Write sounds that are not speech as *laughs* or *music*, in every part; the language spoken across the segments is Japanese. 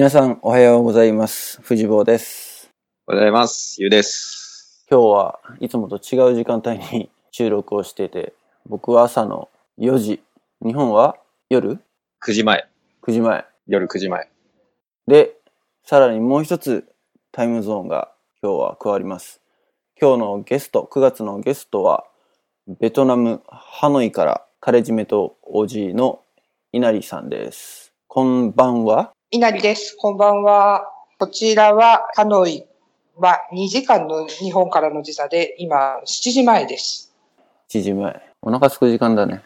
皆さんおはようございます。藤坊です。おはようございます。ゆうです。今日はいつもと違う時間帯に収録をしてて、僕は朝の4時、日本は夜？9時前。9時前。夜9時前。で、さらにもう一つタイムゾーンが今日は加わります。今日のゲスト、9月のゲストは、ベトナム・ハノイからカレッジメト OG の稲荷さんです。こんばんは。稲荷です。こんばんは。こちらは、ハノイは2時間の日本からの時差で、今7時前です。7時前。お腹すく時間だね。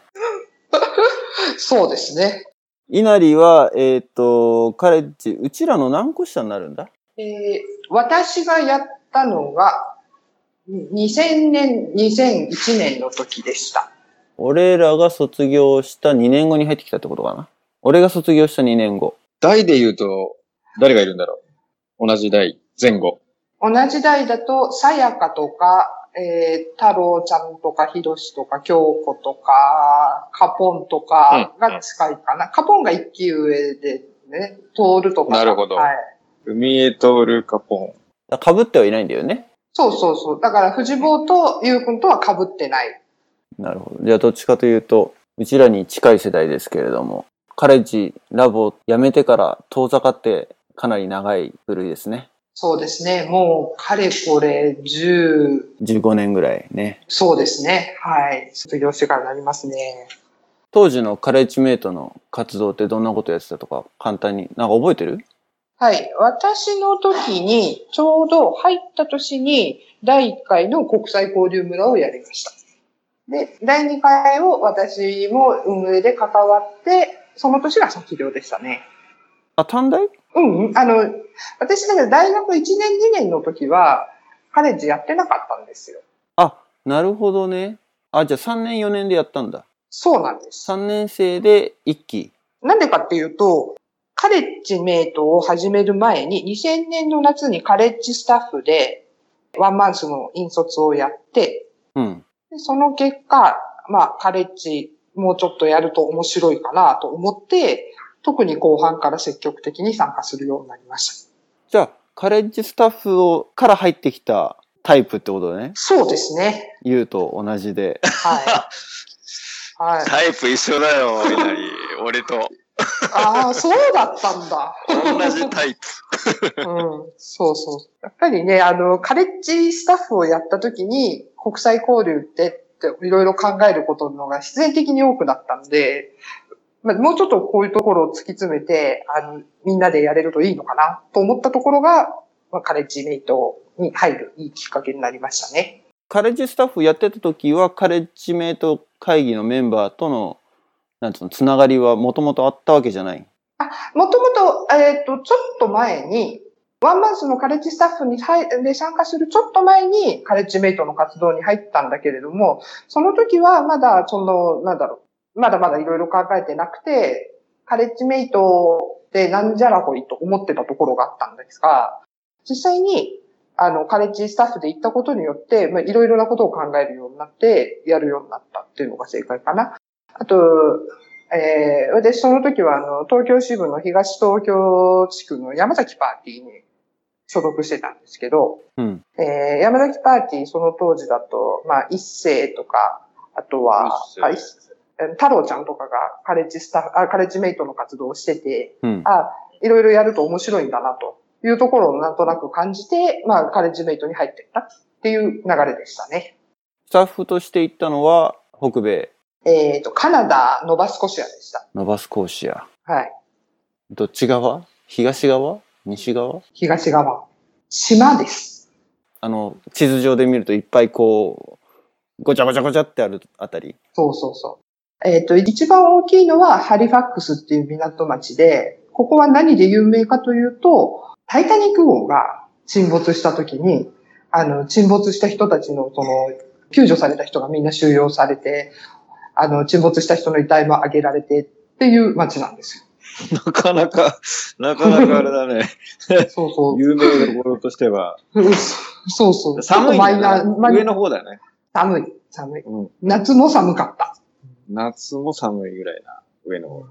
*laughs* そうですね。稲荷は、えっ、と、カレッジ、うちらの何個下になるんだ？えー私がやったのが、2000年、2001年の時でした。俺らが卒業した2年後に入ってきたってことかな俺が卒業した2年後。代で言うと、誰がいるんだろう？同じ代、前後。同じ代だと、さやかとか、えー、太郎ちゃんとか、ひろしとか、京子とか、カポンとかが近いかな。カポンが一期上でね、トールとかが。なるほどはい。海江徹カポン。かぶってはいないんだよね。そうそうそう。だから、藤坊とゆうくんとは被ってない。なるほど。じゃあどっちかというと、うちらに近い世代ですけれども、カレッジ、ラボ辞めてから遠ざかってかなり長い部類ですね。そうですね。もう、かれこれ、10、15年ぐらいね。そうですね。はい。卒業してからなりますね。当時のカレッジメイトの活動ってどんなことやってたとか、簡単に。なんか覚えてる？はい。私の時に、ちょうど入った年に、第1回の国際交流村をやりました。で、第2回を私も運営で関わって、その年が卒業でしたね。あ、短大？うんうん。あの、私だけど大学1年2年の時は、カレッジやってなかったんですよ。あ、なるほどね。あ、じゃあ3年4年でやったんだ。そうなんです。3年生で1期。なんでかっていうと、カレッジメイトを始める前に、2000年の夏にカレッジスタッフで、ワンマンスの引率をやって、うん。でその結果、まあ、カレッジもうちょっとやると面白いかなと思って、特に後半から積極的に参加するようになりました。じゃあ、カレッジスタッフをから入ってきたタイプってことだね。そうですね。言うと同じで。はい。はい。タイプ一緒だよ、いなり。俺と。ああ、そうだったんだ。同じタイプ。うん、そうそう。やっぱりね、あの、カレッジスタッフをやった時に、国際交流っていろいろ考えることのが必然的に多くなったんで、まあ、もうちょっとこういうところを突き詰めて、あの、みんなでやれるといいのかなと思ったところが、まあ、カレッジメイトに入るいいきっかけになりましたね。カレッジスタッフやってた時は、カレッジメイト会議のメンバーとの、なんつうの、つながりはもともとあったわけじゃない？もともと、えっ、と、ちょっと前に、ワンマンスのカレッジスタッフに入で参加するちょっと前にカレッジメイトの活動に入ったんだけれども、その時はまだ、その、なんだろう、まだまだいろいろ考えてなくて、カレッジメイトってなんじゃらほいと思ってたところがあったんですが、実際に、あの、カレッジスタッフで行ったことによって、まあ、いろいろなことを考えるようになって、やるようになったっていうのが正解かな。あと、えー、私その時はあの、東京支部の東東京地区の山崎パーティーに所属してたんですけど、うん。えー、山崎パーティーその当時だと、まあ、一世とか、あとは、太郎ちゃんとかがカレッジスタッフ、あカレッジメイトの活動をしてて、うん。あ、いろいろやると面白いんだなというところをなんとなく感じて、まあ、カレッジメイトに入っていったっていう流れでしたね。スタッフとして行ったのは、北米、えっ、と、カナダ、ノバスコシアでした。ノバスコーシア。はい。どっち側？東側？西側？東側。島です。あの、地図上で見るといっぱいこう、ごちゃごちゃごちゃってあるあたり？そうそうそう。えっ、と、一番大きいのはハリファックスっていう港町で、ここは何で有名かというと、タイタニック号が沈没した時に、あの、沈没した人たちの、その、救助された人がみんな収容されて、あの、沈没した人の遺体も挙げられてっていう町なんです *laughs* なかなか、なかなかあれだね。よ。そうそう。有名どころとしては。そうそう。寒いんマイナだね上の方だよね。寒い、寒い。うん。夏も寒かった。夏も寒いぐらいな、上の方。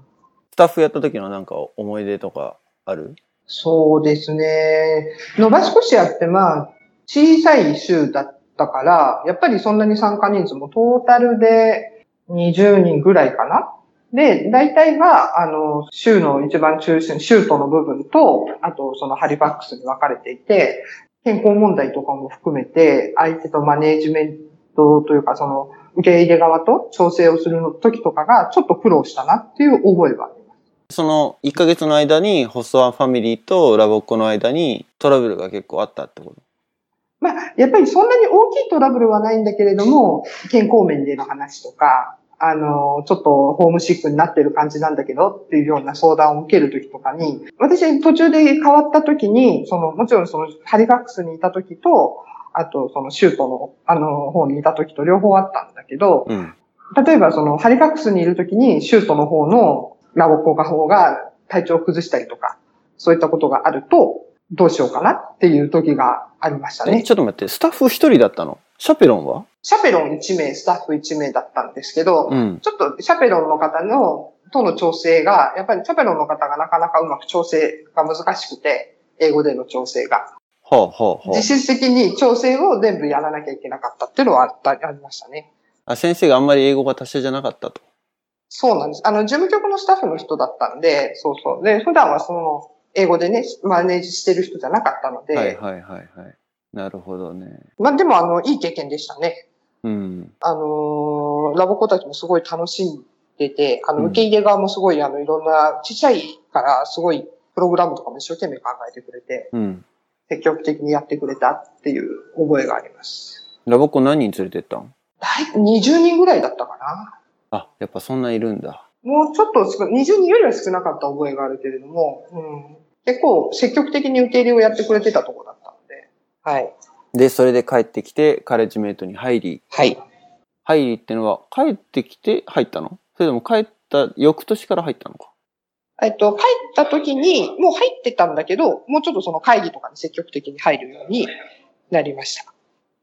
スタッフやった時のなんか思い出とかある？そうですね。ノバスコシアってまあ、小さい州だったから、やっぱりそんなに参加人数もトータルで20人ぐらいかな。で、大体は、あの、州の一番中心、州都の部分と、あとそのハリファックスに分かれていて、健康問題とかも含めて、相手とマネージメントというか、その、受け入れ側と調整をする時とかが、ちょっと苦労したなっていう覚えはあります。その1ヶ月の間にホストワンファミリーとラボっ子の間にトラブルが結構あったってこと？まあ、やっぱりそんなに大きいトラブルはないんだけれども、健康面での話とか、あの、ちょっとホームシックになってる感じなんだけどっていうような相談を受けるときとかに、私途中で変わったときに、その、もちろんそのハリファックスにいたときと、あとそのシュートの、あの、方にいたときと両方あったんだけど、うん。例えばそのハリファックスにいるときにシュートの方のラボコガ方が体調を崩したりとか、そういったことがあると、どうしようかなっていう時がありましたえ、ね。ちょっと待って、スタッフ一人だったの？シャペロンは？シャペロン1名、スタッフ1名だったんですけど、うん。ちょっとシャペロンの方の、との調整が、やっぱりシャペロンの方がなかなかうまく調整が難しくて、英語での調整が。はあはあは実質的に調整を全部やらなきゃいけなかったっていうのはあった、ありましたね。あ。あ、先生があんまり英語が達者じゃなかったと。そうなんです。あの、事務局のスタッフの人だったんで、そうそう。で、普段はその、英語でね、マネージしてる人じゃなかったので、はいはいはいはい。なるほどね。まあでもあの、いい経験でしたね。うん。あのーラボコたちもすごい楽しんでて、あの、うん受け入れ側もすごい、あの、いろんな、ちっちゃいから、すごい、プログラムとかも一生懸命考えてくれて、うん。積極的にやってくれたっていう覚えがあります。ラボっ子何人連れてったん？大体20人ぐらいだったかな。あ、やっぱそんないるんだ。もうちょっと少、20人よりは少なかった覚えがあるけれども、うん、結構積極的に受け入れをやってくれてたとこだったので、はい。で、それで帰ってきて、カレッジメイトに入り、はい。入りってのは、帰ってきて入ったの？それとも帰った翌年から入ったのか？えっと、帰った時に、もう入ってたんだけど、もうちょっとその会議とかに積極的に入るようになりました。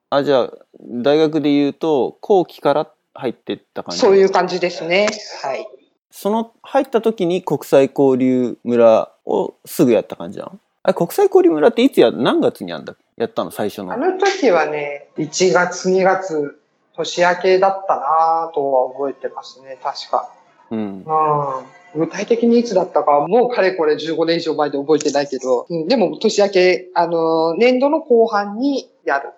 あ、じゃあ、大学で言うと、後期から入ってった感じ？そういう感じですね。はい。その、入った時に国際交流村をすぐやった感じなの？あれ、国際交流村っていつや、何月にやんだやったの最初のあ。の時はね、1月、2月、年明けだったなぁとは覚えてますね、確か。うん。うん。具体的にいつだったかはもうかれこれ15年以上前で覚えてないけど、うん、でも年明け、あの、年度の後半にやる。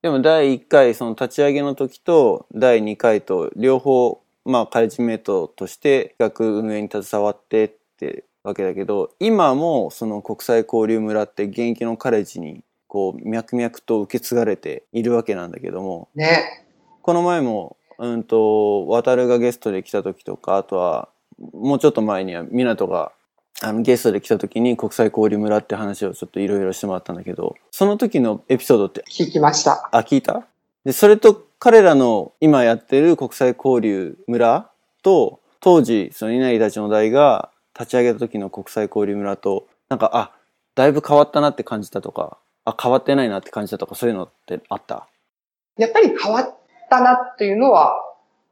でも第1回、その立ち上げの時と第2回と両方、まあカレッジメイトとして企画運営に携わってってわけだけど、今もその国際交流村って現役のカレッジにこう脈々と受け継がれているわけなんだけども、ね。この前も、うんと、渡るがゲストで来た時とか、あとは、もうちょっと前には、港が、あの、ゲストで来た時に国際交流村って話をちょっといろいろしてもらったんだけど、その時のエピソードって、聞きました。あ、聞いた？で、それと彼らの今やってる国際交流村と、当時、その稲荷たちの代が立ち上げた時の国際交流村と、なんか、あ、だいぶ変わったなって感じたとか、あ、変わってないなって感じたとか、そういうのってあった？やっぱり変わったなっていうのは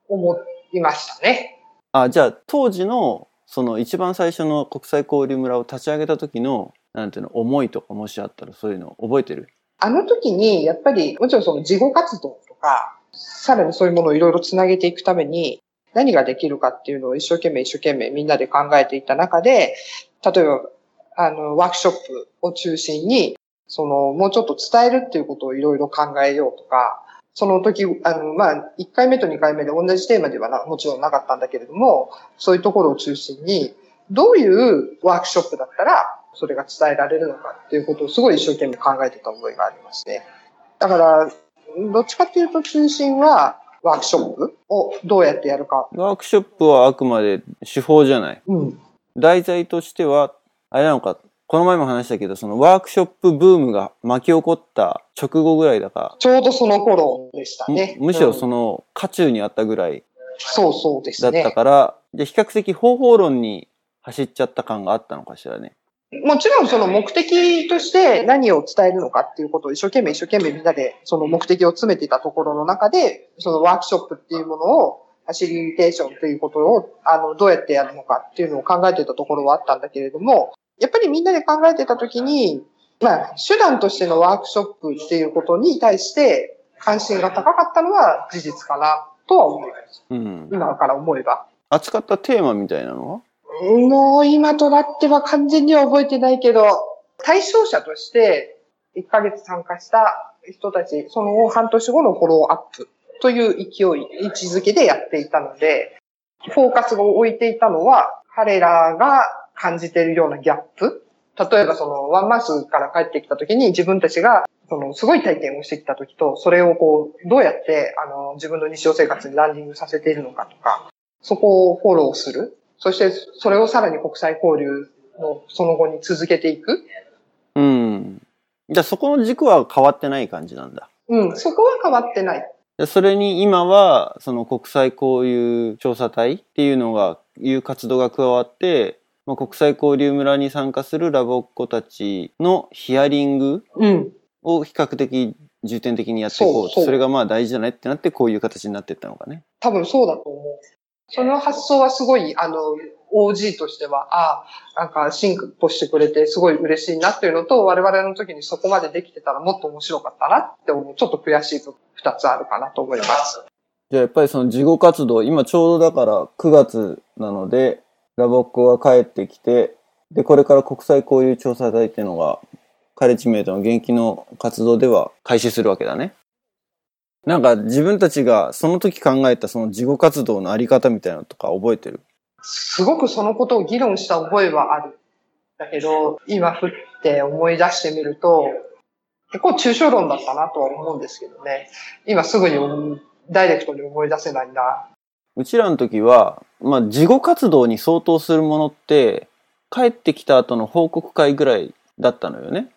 思いましたね。あ、じゃあ、当時の、その一番最初の国際交流村を立ち上げた時の、なんていうの、思いとかもしあったら、そういうの覚えてる？あの時に、やっぱり、もちろんその事後活動とか、さらにそういうものをいろいろつなげていくために、何ができるかっていうのを一生懸命一生懸命みんなで考えていった中で、例えば、あの、ワークショップを中心に、その、もうちょっと伝えるっていうことをいろいろ考えようとか、その時、あの、まあ、1回目と2回目で同じテーマではなもちろんなかったんだけれども、そういうところを中心に、どういうワークショップだったら、それが伝えられるのかっていうことをすごい一生懸命考えてた覚えがありますね。だから、どっちかっていうと中心はワークショップをどうやってやるか。ワークショップはあくまで手法じゃない。うん。題材としては、あれなのか、この前も話したけど、そのワークショップブームが巻き起こった直後ぐらいだかちょうどその頃でしたむね。むしろその、の、渦中にあったぐらいそうそうですだったね。から、じゃあ比較的方法論に走っちゃった感があったのかしらね。もちろんその目的として何を伝えるのかっていうことを一生懸命一生懸命みんなでその目的を詰めていたところの中で、そのワークショップっていうものをファシリテーションということを、あの、どうやってやるのかっていうのを考えてたところはあったんだけれども、やっぱりみんなで考えてたときに、まあ、手段としてのワークショップっていうことに対して関心が高かったのは事実かなとは思います。うん。今から思えば。扱ったテーマみたいなのは？もう今となっては完全には覚えてないけど、対象者として1ヶ月参加した人たち、その半年後のフォローアップという勢い、位置づけでやっていたので、フォーカスを置いていたのは、彼らが感じているようなギャップ？例えばそのワンマンスから帰ってきた時に自分たちがそのすごい体験をしてきた時と、それをこう、どうやってあの自分の日常生活にランディングさせているのかとか、そこをフォローする。そしてそれをさらに国際交流のその後に続けていく。うん。じゃあそこの軸は変わってない感じなんだ。うん、そこは変わってない。でそれに今は、その国際交流調査隊っていうのが、いう活動が加わって、まあ、国際交流村に参加するラボっ子たちのヒアリングうん。を比較的重点的にやっていこうそうそうそれがまあ大事じゃないってなってこういう形になっていったのかね。多分そうだと思う。その発想はすごい、あの、OG としては、ああ、なんか進歩してくれてすごい嬉しいなっていうのと、我々の時にそこまでできてたらもっと面白かったなって思う。ちょっと悔しいと二つあるかなと思います。じゃあやっぱりその事後活動、今ちょうどだから9月なので、ラボっ子が帰ってきて、で、これから国際交流調査隊っていうのが、カレッジメイトの現役の活動では開始するわけだね。なんか自分たちがその時考えたその事後活動のあり方みたいなのとか覚えてる？すごくそのことを議論した覚えはある。だけど、今振って思い出してみると、結構抽象論だったなとは思うんですけどね。今すぐにダイレクトに思い出せないな。うちらの時は、まあ、事後活動に相当するものって、帰ってきた後の報告会ぐらいだったのよね。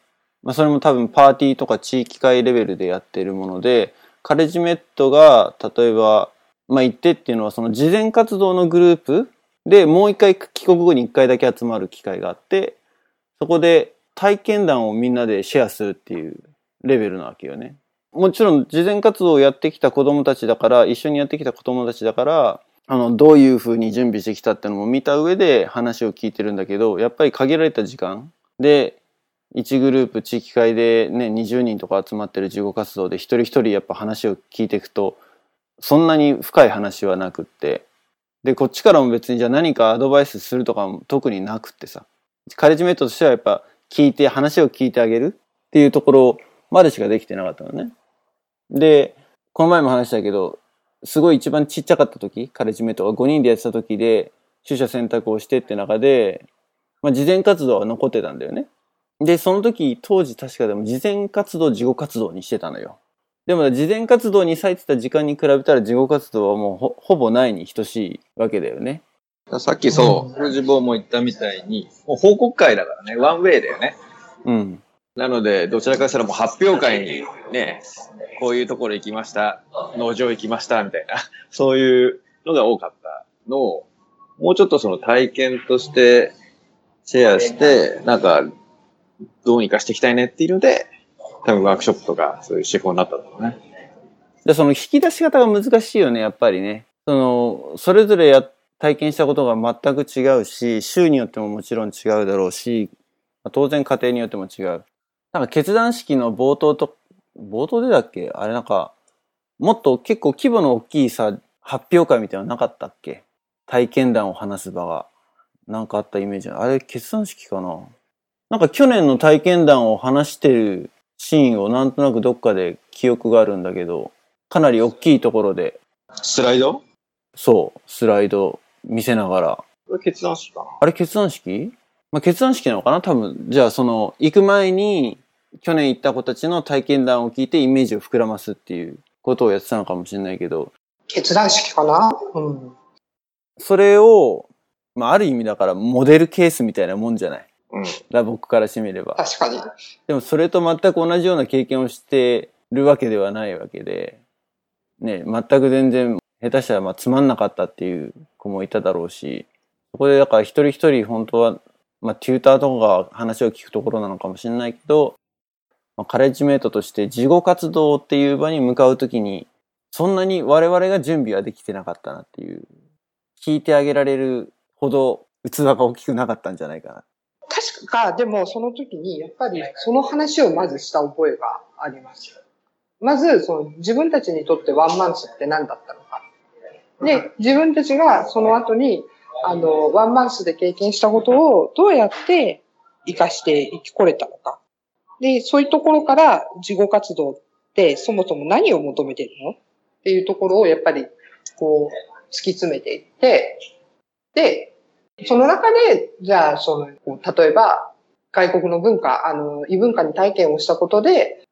まあ、それも多分パーティーとか地域会レベルでやってるもので、カレジメットが、例えば、まあ、行ってっていうのは、その事前活動のグループでもう一回帰国後に一回だけ集まる機会があって、そこで体験談をみんなでシェアするっていうレベルなわけよね。もちろん、事前活動をやってきた子供たちだから、一緒にやってきた子供たちだから、あの、どういう風に準備してきたってのも見た上で話を聞いてるんだけど、やっぱり限られた時間。で、1グループ地域会でね、20人とか集まってる事後活動で一人一人やっぱ話を聞いていくと、そんなに深い話はなくって、で、こっちからも別にじゃあ何かアドバイスするとかも特になくってさ、カレッジメイトとしてはやっぱ聞いて、話を聞いてあげるっていうところまでしかできてなかったのね。で、この前も話したけど、すごい一番ちっちゃかった時、カレッジメイトが5人でやってた時で、取捨選択をしてって中で、まあ、事前活動は残ってたんだよね。で、その時、当時確かでも事前活動、事後活動にしてたのよ。でも、事前活動に割いてた時間に比べたら事後活動はもうほほぼないに等しいわけだよね。さっきそう、フジボーも言ったみたいに、もう報告会だからね、ワンウェイだよね。うん。なので、どちらかしたらもう発表会にね、こういうところ行きました、農場行きました、みたいな、*laughs* そういうのが多かったのを、もうちょっとその体験としてシェアして、なんか、どうにかしていきたいねっていうので、多分ワークショップとかそういう手法になったんだろうね。で、その引き出し方が難しいよね、やっぱりね。その、それぞれや、体験したことが全く違うし、州によってももちろん違うだろうし、当然家庭によっても違う。なんか決断式の冒頭と、冒頭でだっけ？あれなんか、もっと結構規模の大きいさ、発表会みたいなのなかったっけ？体験談を話す場が。なんかあったイメージ。あれ決断式かな？なんか去年の体験談を話してるシーンをなんとなくどっかで記憶があるんだけど、かなり大きいところで、スライド？そう、スライド。見せながら。これ決断式かな？あれ決断式？まあ、決断式なのかな？多分。じゃあその、行く前に、去年行った子たちの体験談を聞いてイメージを膨らますっていうことをやってたのかもしれないけど、決断式かな？うん。それを、まあ、ある意味だからモデルケースみたいなもんじゃない？うん。だ僕からしてみれば。確かに。でもそれと全く同じような経験をしてるわけではないわけで、ね、全く全然下手したらまあつまんなかったっていう子もいただろうし、そこでだから一人一人本当は、まあテューターとかが話を聞くところなのかもしれないけど、まあ、カレッジメイトとして事後活動っていう場に向かうときに、そんなに我々が準備はできてなかったなっていう、聞いてあげられるほど器が大きくなかったんじゃないかな。確か、でもその時に、やっぱりその話をまずした覚えがあります。まず、その自分たちにとってワンマンスって何だったのか。で、自分たちがその後に、あの、ワンマンスで経験したことをどうやって活かして生きこれたのか。で、そういうところから事後活動ってそもそも何を求めてるのっていうところをやっぱり、こう、突き詰めていって、で、その中で、じゃあ、その、例えば、外国の文化、あの、異文化に体験をしたことで、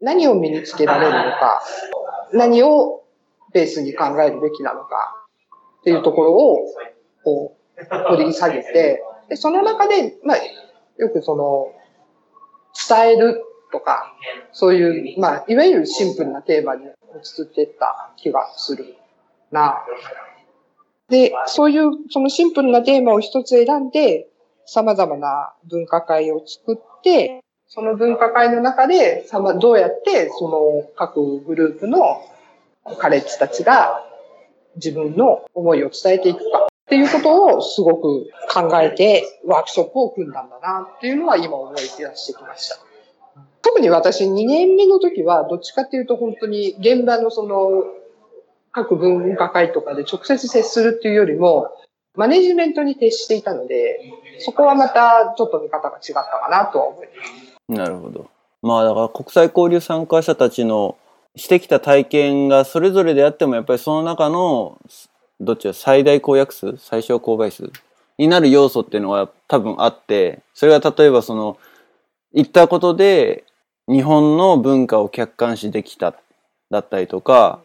何を身につけられるのか、何をベースに考えるべきなのか、っていうところを、こう、掘り下げて、で、その中で、まあ、よくその、伝えるとか、そういう、まあ、いわゆるシンプルなテーマに移っていった気がするな。で、そういう、そのシンプルなテーマを一つ選んで、様々な分科会を作って、その分科会の中で、どうやって、その各グループのカレッジたちが自分の思いを伝えていくかっていうことをすごく考えてワークショップを組んだんだなっていうのは今思い出してきました。特に私2年目の時はどっちかっていうと本当に現場のその各分科会とかで直接接するっていうよりもマネジメントに徹していたのでそこはまたちょっと見方が違ったかなとは思います。なるほど。まあだから国際交流参加者たちのしてきた体験がそれぞれであってもやっぱりその中のどっちが最大公約数？最小公倍数になる要素っていうのは多分あってそれが例えばその言ったことで日本の文化を客観視できただったりとか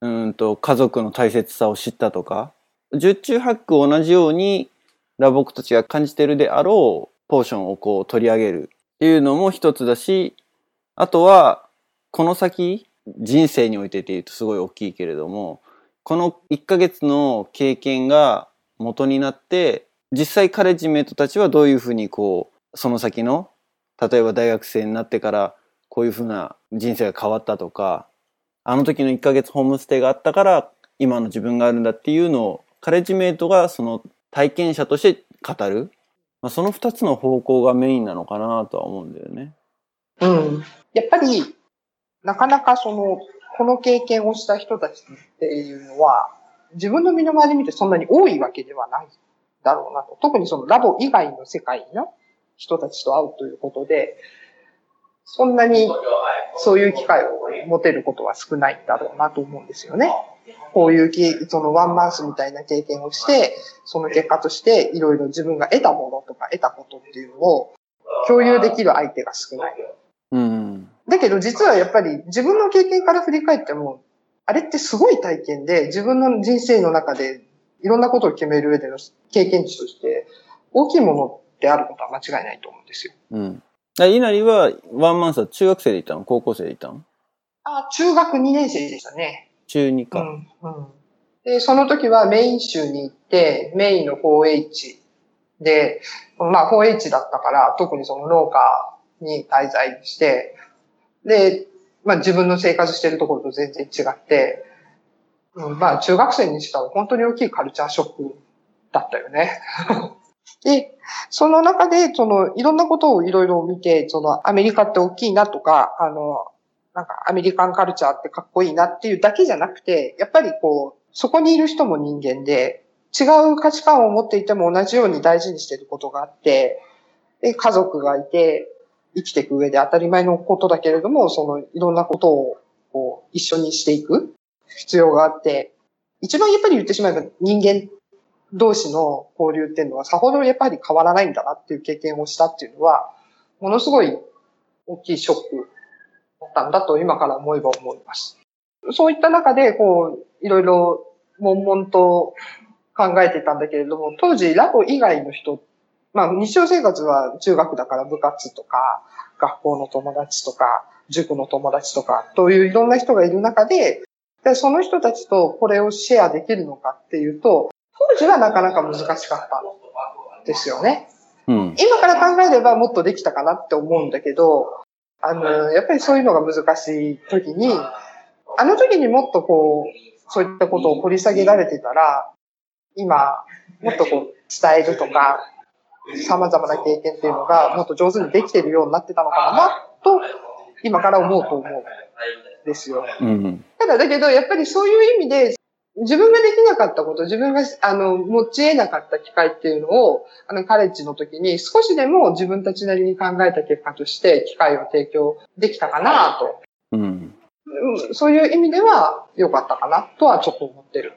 うんと家族の大切さを知ったとか十中八九同じようにラボクたちが感じてるであろうポーションをこう取り上げるっていうのも一つだし、あとは、この先、人生においてっていうとすごい大きいけれども、この1ヶ月の経験が元になって、実際カレッジメイトたちはどういうふうにこう、その先の、例えば大学生になってから、こういうふうな人生が変わったとか、あの時の1ヶ月ホームステイがあったから、今の自分があるんだっていうのを、カレッジメイトがその体験者として語る。まあ、その二つの方向がメインなのかなとは思うんだよね。うん。やっぱり、なかなかその、この経験をした人たちっていうのは、自分の身の回り見てそんなに多いわけではないだろうなと。特にそのラボ以外の世界の人たちと会うということで、そんなにそういう機会を持てることは少ないんだろうなと思うんですよね。こういう、そのワンマンスみたいな経験をして、その結果としていろいろ自分が得たものとか得たことっていうのを共有できる相手が少ない。うん。だけど実はやっぱり自分の経験から振り返っても、あれってすごい体験で自分の人生の中でいろんなことを決める上での経験値として大きいものであることは間違いないと思うんですよ。うん。あ稲荷はワンマンスは中学生で行ったの？高校生で行ったの？あ、中学2年生でしたね。中2か。うん。うん。で、その時はメイン州に行って、メインの 4H で、まあ 4H だったから、特にその農家に滞在して、で、まあ自分の生活してるところと全然違って、うん、まあ中学生にしたら本当に大きいカルチャーショックだったよね。*laughs* で、その中で、その、いろんなことをいろいろ見て、その、アメリカって大きいなとか、あの、なんかアメリカンカルチャーってかっこいいなっていうだけじゃなくて、やっぱりこう、そこにいる人も人間で、違う価値観を持っていても同じように大事にしてることがあって、で、家族がいて、生きていく上で当たり前のことだけれども、そのいろんなことをこう一緒にしていく必要があって、一番やっぱり言ってしまえば人間同士の交流っていうのはさほどやっぱり変わらないんだなっていう経験をしたっていうのは、ものすごい大きいショックだったんだと今から思えば思います。そういった中で、こう、いろいろ悶々と考えてたんだけれども、当時ラボ以外の人、まあ日常生活は中学だから部活とか、学校の友達とか、塾の友達とか、といういろんな人がいる中で、でその人たちとこれをシェアできるのかっていうと、当時はなかなか難しかったんですよね。うん。今から考えればもっとできたかなって思うんだけど、あの、やっぱりそういうのが難しい時に、あの時にもっとこう、そういったことを掘り下げられてたら、今、もっとこう、伝えるとか、様々な経験っていうのがもっと上手にできてるようになってたのかなと、今から思うと思うんですよ。うん。ただだけど、やっぱりそういう意味で、自分ができなかったこと、自分が、あの、持ち得なかった機会っていうのを、あの、カレッジの時に少しでも自分たちなりに考えた結果として機会を提供できたかなと。うん。うんそういう意味では良かったかなとはちょっと思ってる。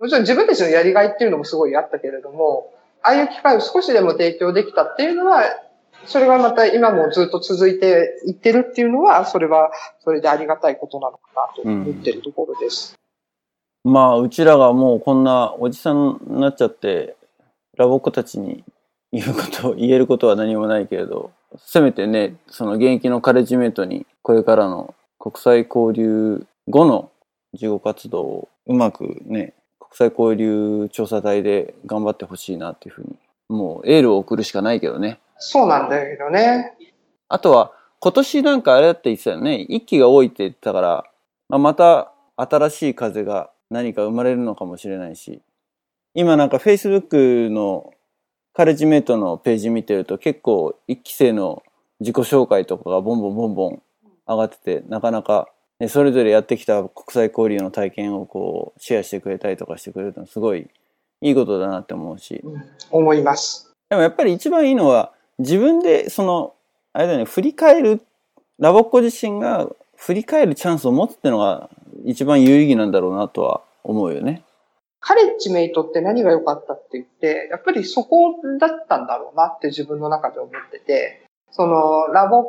もちろん自分たちのやりがいっていうのもすごいあったけれども、ああいう機会を少しでも提供できたっていうのは、それがまた今もずっと続いていってるっていうのは、それはそれでありがたいことなのかなと思ってるところです。まあ、うちらがもうこんなおじさんになっちゃって、ラボっ子たちに言うこと、言えることは何もないけれど、せめてね、その現役のカレッジメイトに、これからの国際交流後の事後活動をうまくね、国際交流調査隊で頑張ってほしいなっていうふうに、もうエールを送るしかないけどね。そうなんだけどね。あとは、今年なんかあれだって言ってたよね。一気が多いって言ってたから、まあ、また新しい風が何か生まれるのかもしれないし。今なんか Facebook のカレッジメイトのページ見てると結構一期生の自己紹介とかがボンボンボンボン上がってて、なかなか、ね、それぞれやってきた国際交流の体験をこうシェアしてくれたりとかしてくれるのすごいいいことだなって思うし。うん思います。でもやっぱり一番いいのは、自分で、その、あれだよね、振り返る、ラボっ子自身が振り返るチャンスを持つってのが一番有意義なんだろうなとは思うよね。カレッジメイトって何が良かったって言って、やっぱりそこだったんだろうなって自分の中で思ってて、そのラボっ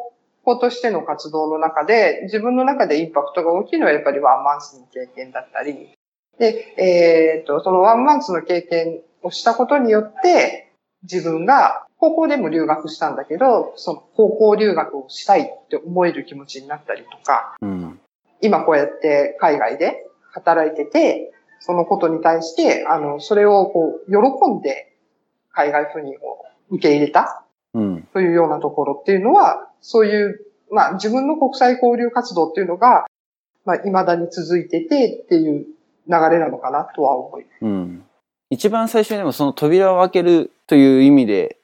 子としての活動の中で、自分の中でインパクトが大きいのはやっぱりワンマンスの経験だったり、で、えっ、と、そのワンマンスの経験をしたことによって、自分が高校でも留学したんだけど、その高校留学をしたいって思える気持ちになったりとか、うん。今こうやって海外で働いてて、そのことに対して、あの、それをこう、喜んで海外赴任を受け入れたうん。というようなところっていうのは、そういう、まあ自分の国際交流活動っていうのが、まあ未だに続いててっていう流れなのかなとは思います。うん。一番最初にでもその扉を開けるという意味で、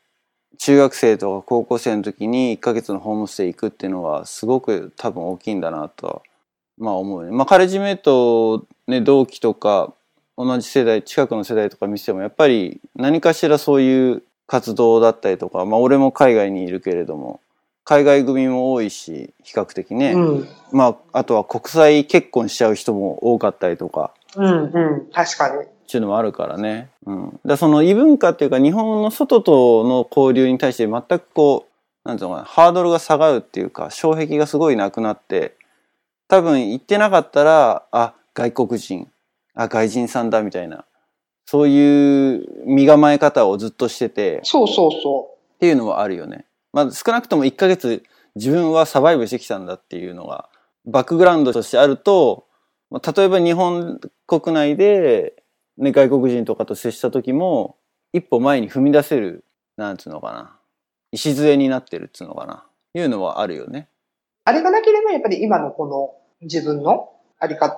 中学生とか高校生の時に1ヶ月のホームステイ行くっていうのはすごく多分大きいんだなとは、まあ思うね。まあカレッジメイト、ね、同期とか同じ世代、近くの世代とか見ててもやっぱり何かしらそういう活動だったりとか、まあ俺も海外にいるけれども、海外組も多いし、比較的ね。うん。まああとは国際結婚しちゃう人も多かったりとか、うん、うん。確かに。っていうのもあるからね。うん。だその異文化っていうか日本の外との交流に対して全くこう、なんていうのかな、ハードルが下がるっていうか、障壁がすごいなくなって、多分行ってなかったら、あ、外国人、あ、外人さんだみたいな、そういう身構え方をずっとしてて、そうそうそっていうのはあるよね。まあ少なくとも1ヶ月自分はサバイブしてきたんだっていうのがバックグラウンドとしてあると、まあ例えば日本国内で、ね、外国人とかと接した時も一歩前に踏み出せる、なんつうのかな。礎になってるっつうのかな。いうのはあるよね。う。あれがなければやっぱり今のこの自分のあり方、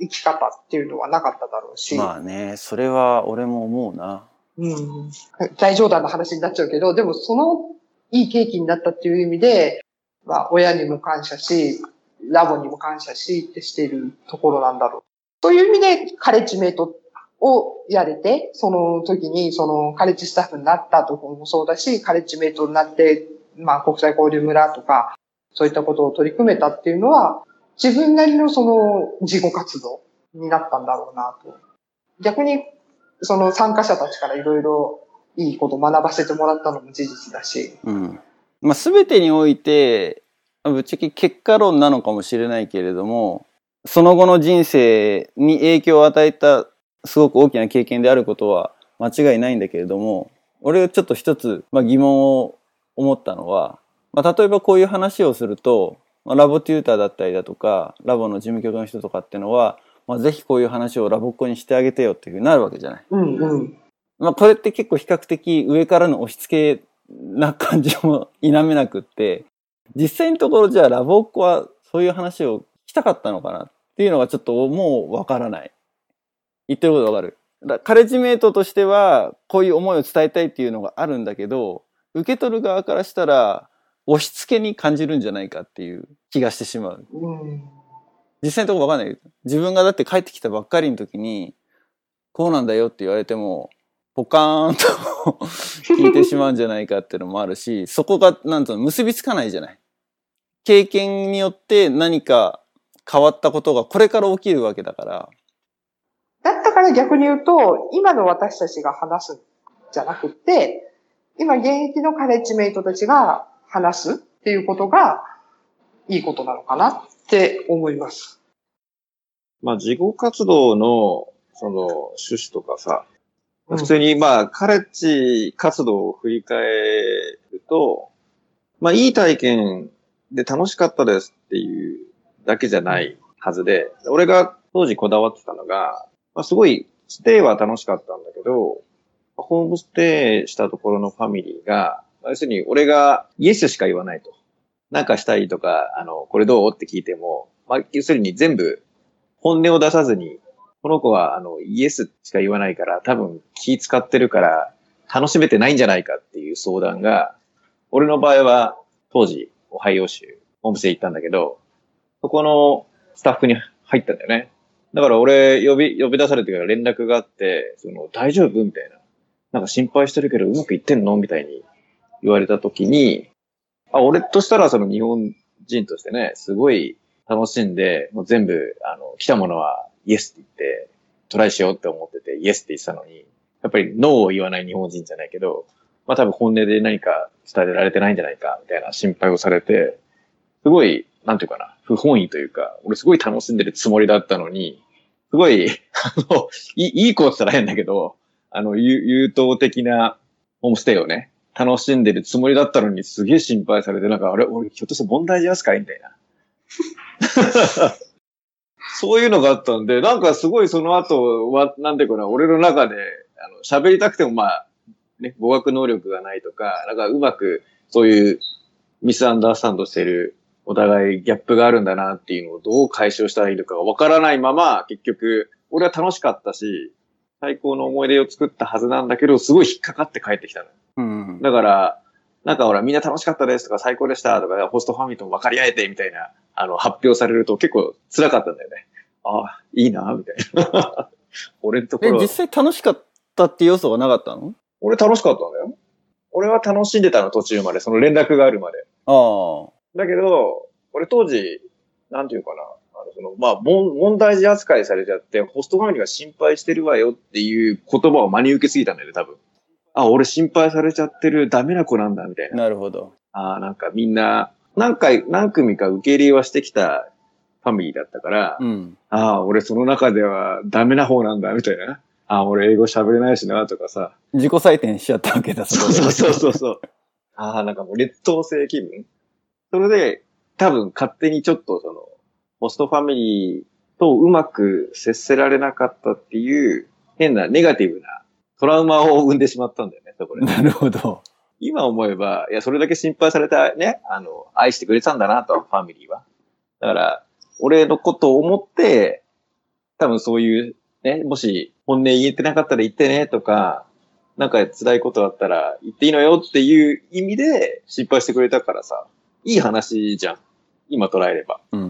生き方っていうのはなかっただろうし。まあね、それは俺も思うな。うん。大冗談の話になっちゃうけど、でもそのいいケーキになったっていう意味で、まあ親にも感謝し、ラボにも感謝しってしているところなんだろう。そういう意味でカレッジメイトをやれて、その時にそのカレッジスタッフになったところもそうだし、カレッジメイトになって、まあ国際交流村とか、そういったことを取り組めたっていうのは、自分なりのその自己活動になったんだろうなと。逆にその参加者たちからいろいろいいこと学ばせてもらったのも事実だし。うん。まあ全てにおいて、ぶっちゃけ結果論なのかもしれないけれども、その後の人生に影響を与えたすごく大きな経験であることは間違いないんだけれども、俺がちょっと一つ、まあ、疑問を思ったのは、まあ、例えばこういう話をすると、まあ、ラボテューターだったりだとか、ラボの事務局の人とかっていうのは、まあ、ぜひこういう話をラボっ子にしてあげてよっていうふうになるわけじゃない。うんうん。まあ、これって結構比較的上からの押し付けな感じも否めなくって、実際のところじゃあラボっ子はそういう話を聞きたかったのかなっていうのがちょっともうわからない。言ってることわかるだカレッジメイトとしては、こういう思いを伝えたいっていうのがあるんだけど、受け取る側からしたら、押し付けに感じるんじゃないかっていう気がしてしまう。うん。実際のところわかんないけど。自分がだって帰ってきたばっかりの時に、こうなんだよって言われても、ポカーンと *laughs* 聞いてしまうんじゃないかっていうのもあるし、そこが、なんと結びつかないじゃない。経験によって何か変わったことがこれから起きるわけだから、だったから逆に言うと、今の私たちが話すんじゃなくて、今現役のカレッジメイトたちが話すっていうことがいいことなのかなって思います。まあ、事後活動の、その、趣旨とかさ、うん普通に、まあ、カレッジ活動を振り返ると、まあ、いい体験で楽しかったですっていうだけじゃないはずで、俺が当時こだわってたのが、まあ、すごい、ステイは楽しかったんだけど、ホームステイしたところのファミリーが、まあ要するに俺がイエスしか言わないと。なんかしたいとか、あの、これどう？って聞いても、まあ、要するに全部本音を出さずに、この子はあのイエスしか言わないから、多分気使ってるから楽しめてないんじゃないかっていう相談が、俺の場合は当時、オハイオ州、ホームステイ行ったんだけど、そこのスタッフに入ったんだよね。だから俺呼び、呼び出されてから連絡があって、その大丈夫？みたいな。なんか心配してるけどうまくいってんの？みたいに言われた時に、あ、俺としたらその日本人としてね、すごい楽しんで、もう全部、あの、来たものはイエスって言って、トライしようって思ってて、イエスって言ってたのに、やっぱりノーを言わない日本人じゃないけど、まあ多分本音で何か伝えられてないんじゃないか、みたいな心配をされて、すごい、なんていうかな、不本意というか、俺すごい楽しんでるつもりだったのに、すごい、あの、いいいい子って言ったら変だけど、あの、優優等的なホームステイをね、楽しんでるつもりだったのにすげえ心配されて、なんか、あれ、俺、ひょっとして問題児扱いみたいな。*laughs* そういうのがあったんで、なんかすごいその後は、なんていうかな、俺の中で、あの、喋りたくてもまあ、ね、語学能力がないとか、なんかうまく、そういうミスアンダースタンドしてる、お互いギャップがあるんだなっていうのをどう解消したらいいのかわからないまま、結局、俺は楽しかったし、最高の思い出を作ったはずなんだけど、すごい引っかかって帰ってきたの。うん。だから、なんかほら、みんな楽しかったですとか、最高でしたとか、ホストファミリーとも分かり合えてみたいな、あの、発表されると結構辛かったんだよね。ああ、いいな、みたいな。*laughs* 俺のとこえ、ろ実、際楽しかったって要素がなかったの？俺楽しかったんだよ。俺は楽しんでたの、途中まで。その連絡があるまで。ああ。だけど、俺当時、なんていうかな。あのそのまあ、問問題児扱いされちゃって、ホストファミリーが心配してるわよっていう言葉を真に受けすぎたんだよね、多分。あ、俺心配されちゃってるダメな子なんだ、みたいな。なるほど。ああ、なんかみんな、何回、何組か受け入れはしてきたファミリーだったから、うん。ああ、俺その中ではダメな方なんだ、みたいな。ああ、俺英語喋れないしな、とかさ。自己採点しちゃったわけだ、そうそうそうそうそう。ああ、なんかもう劣等生気分それで、多分勝手にちょっとその、ホストファミリーとうまく接せられなかったっていう、変なネガティブなトラウマを生んでしまったんだよね、そこで。なるほど。今思えば、いや、それだけ心配されたね、あの、愛してくれてたんだなと、ファミリーは。だから、俺のことを思って、多分そういう、ね、もし本音言えてなかったら言ってねとか、なんか辛いことあったら言っていいのよっていう意味で心配してくれたからさ、いい話じゃん。今捉えれば。うん。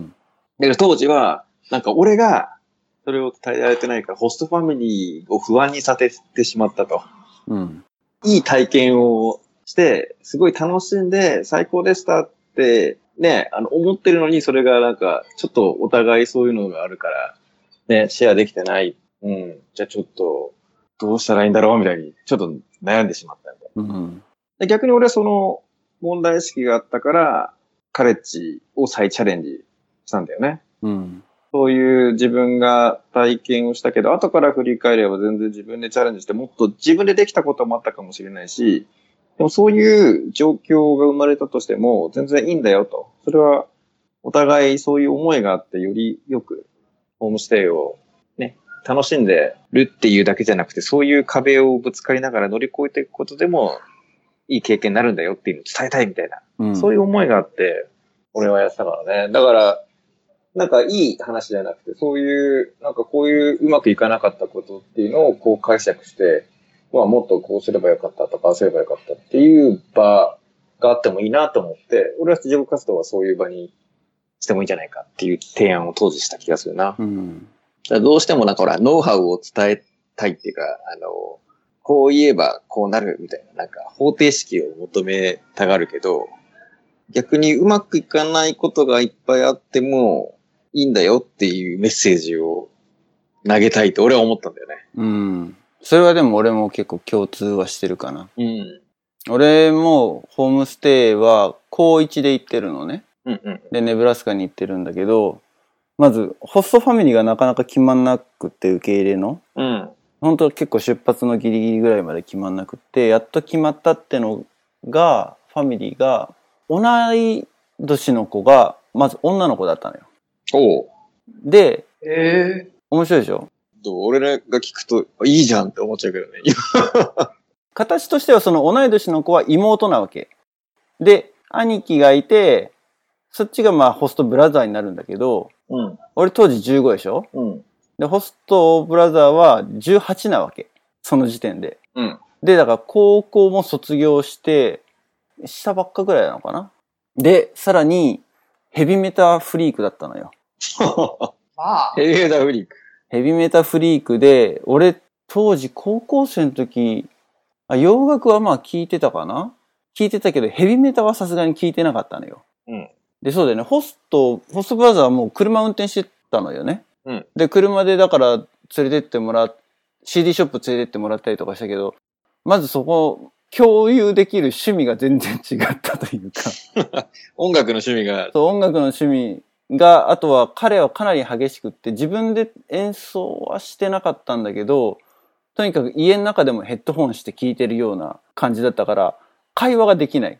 だけど当時は、なんか俺が、それを伝えられてないから、ホストファミリーを不安にさせてしまったと。うん。いい体験をして、すごい楽しんで、最高でしたって、ね、あの、思ってるのに、それがなんか、ちょっとお互いそういうのがあるから、ね、シェアできてない。うん。じゃあちょっと、どうしたらいいんだろうみたいに、ちょっと悩んでしまったみたいな。うん。で逆に俺はその問題意識があったから、カレッジを再チャレンジしたんだよね。うん。そういう自分が体験をしたけど、後から振り返れば全然自分でチャレンジして、もっと自分でできたこともあったかもしれないし、でもそういう状況が生まれたとしても全然いいんだよと。それはお互いそういう思いがあってよりよくホームステイをね、楽しんでるっていうだけじゃなくて、そういう壁をぶつかりながら乗り越えていくことでもいい経験になるんだよっていうのを伝えたいみたいな。うん。そういう思いがあって、俺はやってたからね。だから、なんかいい話じゃなくて、そういう、なんかこういううまくいかなかったことっていうのをこう解釈して、まあもっとこうすればよかったとか、ああすればよかったっていう場があってもいいなと思って、俺は自己活動はそういう場にしてもいいんじゃないかっていう提案を当時した気がするな。うん。どうしてもなんかほら、ノウハウを伝えたいっていうか、あの、こう言えばこうなるみたいな、なんか方程式を求めたがるけど、逆にうまくいかないことがいっぱいあってもいいんだよっていうメッセージを投げたいと俺は思ったんだよね。うん。それはでも俺も結構共通はしてるかな。うん。俺もホームステイは高1で行ってるのね。うんうん。で、ネブラスカに行ってるんだけど、まず、ホストファミリーがなかなか決まんなくって受け入れの。うん。本当は結構出発のギリギリぐらいまで決まんなくって、やっと決まったってのが、ファミリーが、同い年の子が、まず女の子だったのよ。おう。で、ええ面白いでしょ？どう？俺らが聞くと、あいいじゃんって思っちゃうけどね。形としてはその同い年の子は妹なわけ。で、兄貴がいて、そっちがまあホストブラザーになるんだけど、うん。俺当時15でしょ？うん。で、ホストブラザーは18なわけ。その時点で。うん。で、だから高校も卒業して、したばっかぐらいなのかな？で、さらに、ヘビメタフリークだったのよ。まあ。ヘビメタフリーク。ヘビメタフリークで、俺、当時高校生の時、あ洋楽はまあ聞いてたかな？聞いてたけど、ヘビメタはさすがに聞いてなかったのよ。うん。で、そうだよね。ホスト、ホストブラザーはもう車運転してたのよね。うんで、車でだから連れてってもらっ、CD ショップ連れてってもらったりとかしたけど、まずそこ、共有できる趣味が全然違ったというか、*laughs* 音楽の趣味が、そう音楽の趣味が、あとは彼はかなり激しくって、自分で演奏はしてなかったんだけど、とにかく家の中でもヘッドホンして聴いてるような感じだったから、会話ができない。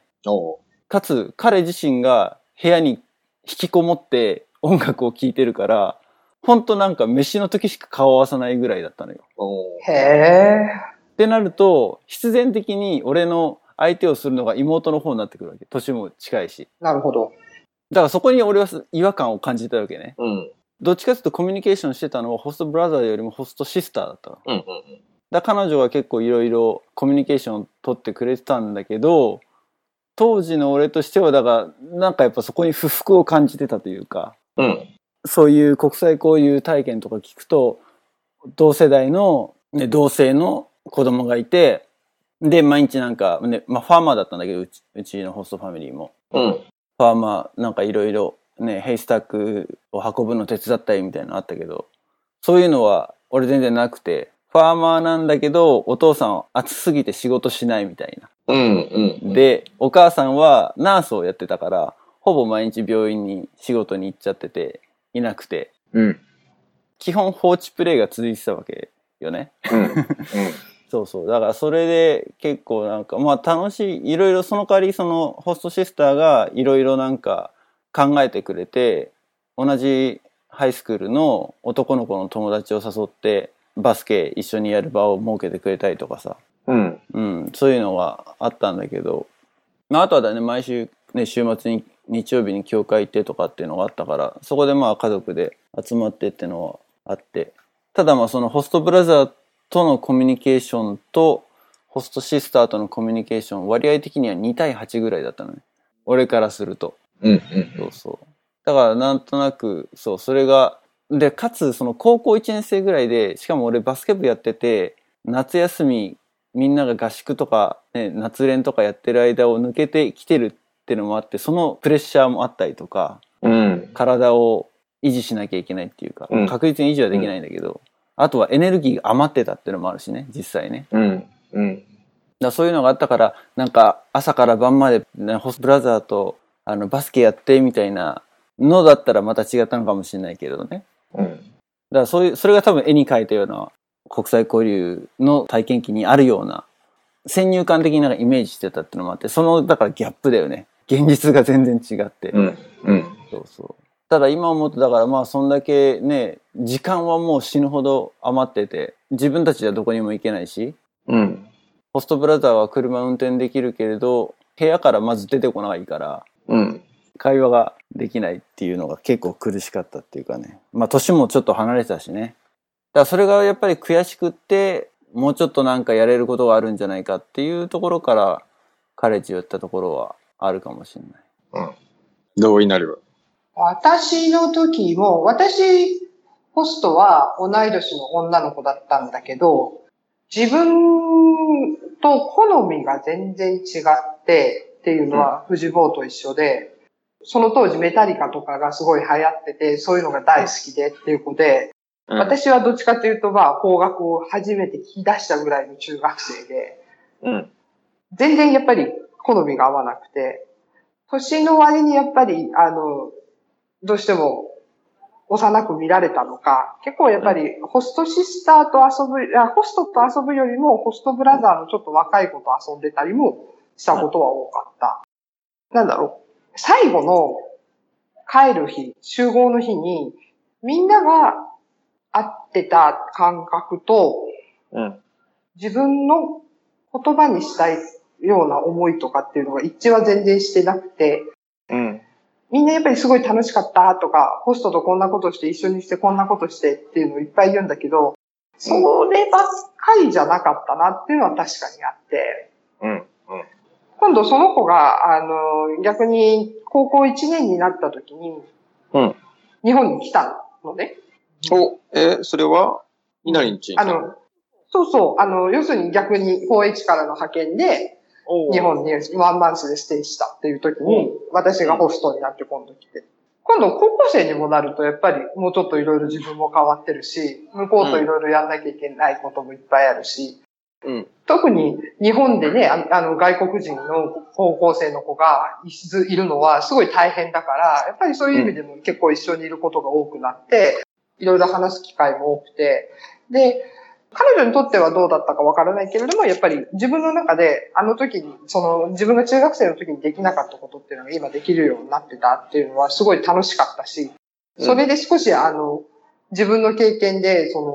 かつ、彼自身が部屋に引きこもって音楽を聴いてるから、ほんとなんか飯の時しか顔を合わさないぐらいだったのよ。へえ。ってなると、必然的に俺の相手をするのが妹の方になってくるわけ。年も近いし。なるほど。だからそこに俺は違和感を感じたわけね。うん。どっちかというとコミュニケーションしてたのはホストブラザーよりもホストシスターだったの。うん。うん。だから彼女は結構いろいろコミュニケーションを取ってくれてたんだけど、当時の俺としてはだから、なんかやっぱそこに不服を感じてたというか、うん。そういう国際交流体験とか聞くと、同世代の、ね、同性の子供がいて、で、毎日なんか、ね、まあファーマーだったんだけど、うちうちのホストファミリーも。うん。ファーマー、なんかいろいろ、ね、ヘイスタックを運ぶの手伝ったりみたいなのあったけど、そういうのは俺全然なくて、ファーマーなんだけど、お父さんは暑すぎて仕事しないみたいな。うん。うん。で、お母さんはナースをやってたから、ほぼ毎日病院に仕事に行っちゃってて、いなくて、うん。基本放置プレイが続いてたわけよね。うん。*laughs* そうそう。だからそれで結構なんか、まあ楽しい、いろいろその代わりそのホストシスターがいろいろなんか考えてくれて、同じハイスクールの男の子の友達を誘ってバスケ一緒にやる場を設けてくれたりとかさ。うん。うん、そういうのがあったんだけど、まああとはだね、毎週ね、週末に日曜日に教会行ってとかっていうのがあったから、そこでまあ家族で集まってっていうのはあって、ただまあそのホストブラザーとのコミュニケーションと、ホストシスターとのコミュニケーション、割合的には2対8ぐらいだったのね。俺からすると。うん。そうそう。だからなんとなく、そう、それが、で、かつ、その高校1年生ぐらいで、しかも俺バスケ部やってて、夏休み、みんなが合宿とか、ね、夏練とかやってる間を抜けてきてるっていうのもあって、そのプレッシャーもあったりとか、うん。体を維持しなきゃいけないっていうか、うん確実に維持はできないんだけど、あとはエネルギーが余ってたっていうのもあるしね、実際ね。うん。うん。だそういうのがあったから、なんか朝から晩まで、ね、ホストブラザーとあのバスケやってみたいなのだったらまた違ったのかもしれないけどね。うん。だからそういう、それが多分絵に描いたような国際交流の体験記にあるような先入観的になんかイメージしてたっていうのもあって、その、だからギャップだよね。現実が全然違って。うん。うん。そうそう。ただ今思うと、だからまあそんだけね、時間はもう死ぬほど余ってて、自分たちではどこにも行けないし、うん。ホストブラザーは車運転できるけれど、部屋からまず出てこないから、うん。会話ができないっていうのが結構苦しかったっていうかね。まあ年もちょっと離れてたしね。だからそれがやっぱり悔しくって、もうちょっとなんかやれることがあるんじゃないかっていうところから、カレッジをやったところはあるかもしれない。同意なれば。私の時も、私、ホストは同い年の女の子だったんだけど、自分と好みが全然違ってっていうのはフジボーと一緒で、その当時メタリカとかがすごい流行ってて、そういうのが大好きでっていう子で、うん私はどっちかというとまあ邦楽を初めて聞き出したぐらいの中学生で、うん。全然やっぱり好みが合わなくて、年の割にやっぱり、あの、どうしても幼く見られたのか、結構やっぱりホストシスターと遊ぶ、あホストと遊ぶよりもホストブラザーのちょっと若い子と遊んでたりもしたことは多かった。なんだろう、最後の帰る日、集合の日に、みんなが会ってた感覚と、うん。自分の言葉にしたいような思いとかっていうのが一致は全然してなくて、うん。みんなやっぱりすごい楽しかったとか、ホストとこんなことして一緒にしてこんなことしてっていうのをいっぱい言うんだけど、そればっかりじゃなかったなっていうのは確かにあって、うん。今度その子が、あの、逆に高校1年になった時に、うん日本に来たのね。お、え、それは、稲荷んちに来たあの、そうそう、あの、要するに逆に 4H からの派遣で、お日本にワンマンスでステイしたっていう時に、私がホストになって今度来て。今度高校生にもなるとやっぱりもうちょっといろいろ自分も変わってるし、向こうといろいろやんなきゃいけないこともいっぱいあるし、うん。特に日本でね、ああの外国人の高校生の子がいるのはすごい大変だから、やっぱりそういう意味でも結構一緒にいることが多くなって、いろいろ話す機会も多くて、で、彼女にとってはどうだったかわからないけれども、やっぱり自分の中であの時に、その自分が中学生の時にできなかったことっていうのが今できるようになってたっていうのはすごい楽しかったし、それで少しあの、自分の経験で、その、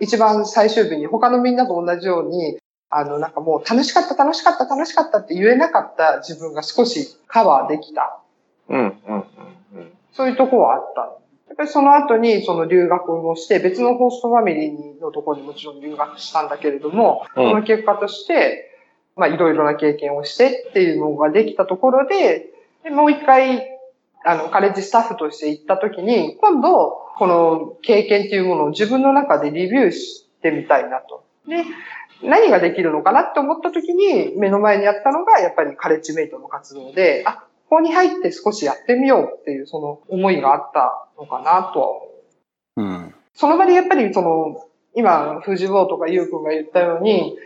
一番最終日に他のみんなと同じように、あの、なんかもう楽しかった楽しかった楽しかったって言えなかった自分が少しカバーできた。うん。うん。うん。そういうとこはあった。ぱりその後にその留学もして、別のホストファミリーのところにもちろん留学したんだけれども、うんその結果として、まあいろいろな経験をしてっていうのができたところで、でもう一回、あの、カレッジスタッフとして行った時に、今度、この経験っていうものを自分の中でレビューしてみたいなと。で、何ができるのかなって思った時に、目の前にあったのが、やっぱりカレッジメイトの活動で、あ、ここに入って少しやってみようっていう、その思いがあったのかなとは思う。うん。その場でやっぱりその、今、藤坊とかゆうくんが言ったように、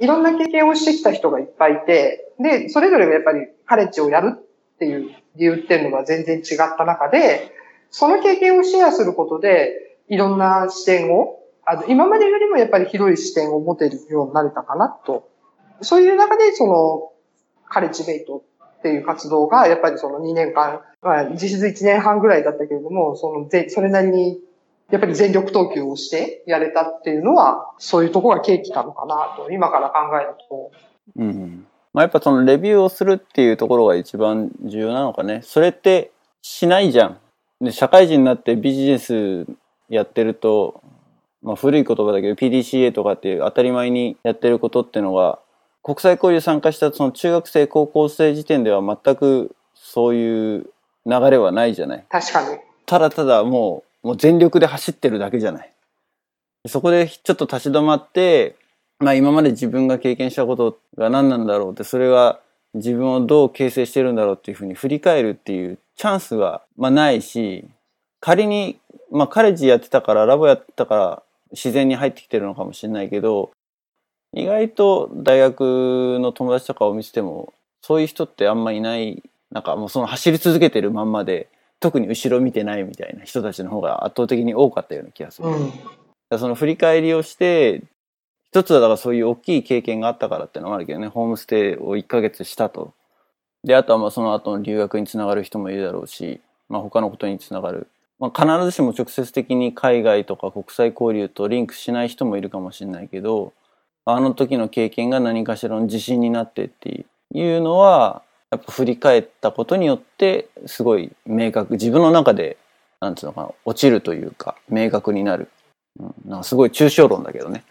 いろんな経験をしてきた人がいっぱいいて、で、それぞれがやっぱりカレッジをやるっていう理由っていうのが全然違った中で、その経験をシェアすることで、いろんな視点を、あの今までよりもやっぱり広い視点を持てるようになれたかなと。そういう中で、その、カレッジメイトっていう活動が、やっぱりその2年間、まあ、実質1年半ぐらいだったけれども、そのぜ、それなりにやっぱり全力投球をしてやれたっていうのは、そういうところが契機なのかなと、今から考えると。うん。まあ、やっぱそのレビューをするっていうところが一番重要なのかね。それってしないじゃん。で、社会人になってビジネスやってると、まあ古い言葉だけど PDCA とかっていう当たり前にやってることっていうのが、国際交流参加したその中学生、高校生時点では全くそういう流れはないじゃない。確かに。ただただもう、もう全力で走ってるだけじゃない。そこでちょっと立ち止まって、まあ今まで自分が経験したことが何なんだろうって、それが自分をどう形成してるんだろうっていうふうに振り返るっていうチャンスは、まあないし、仮に、まあカレッジやってたから、ラボやってたから自然に入ってきてるのかもしれないけど、意外と大学の友達とかを見てても、そういう人ってあんまいない、なんかもうその走り続けてるまんまで、特に後ろ見てないみたいな人たちの方が圧倒的に多かったような気がする。うん。その振り返りをして、一つはだからそういう大きい経験があったからっていうのもあるけどね、ホームステイを1ヶ月したと。で、あとはまあその後の留学につながる人もいるだろうし、まあ他のことにつながる。まあ必ずしも直接的に海外とか国際交流とリンクしない人もいるかもしれないけど、あの時の経験が何かしらの自信になってっていうのは、やっぱ振り返ったことによって、すごい明確、自分の中で、なんつうのかな、落ちるというか、明確になる。うん、なんかすごい抽象論だけどね。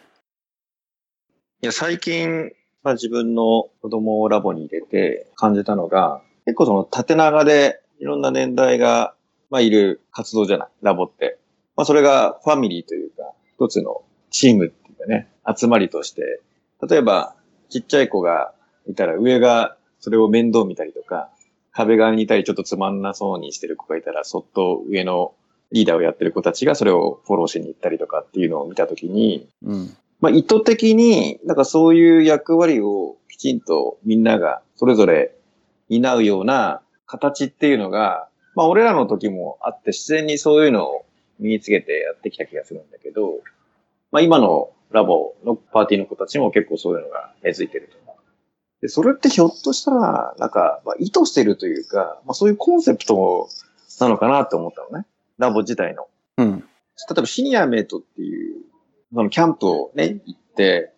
いや、最近、まあ、自分の子供をラボに入れて感じたのが、結構その縦長でいろんな年代が、まあ、いる活動じゃない、ラボって。まあ、それがファミリーというか、一つのチームっていうかね、集まりとして、例えば、ちっちゃい子がいたら上がそれを面倒見たりとか、壁側にいたりちょっとつまんなそうにしてる子がいたら、そっと上のリーダーをやってる子たちがそれをフォローしに行ったりとかっていうのを見たときに、うん。まあ、意図的に、なんかそういう役割をきちんとみんながそれぞれ担うような形っていうのが、まあ、俺らの時もあって自然にそういうのを身につけてやってきた気がするんだけど、まあ、今のラボのパーティーの子たちも結構そういうのが根付いてると思う。で、それってひょっとしたら、なんか、まあ、意図してるというか、まあ、そういうコンセプトなのかなって思ったのね。ラボ自体の。うん。例えばシニアメイトっていう、そのキャンプをね、行って、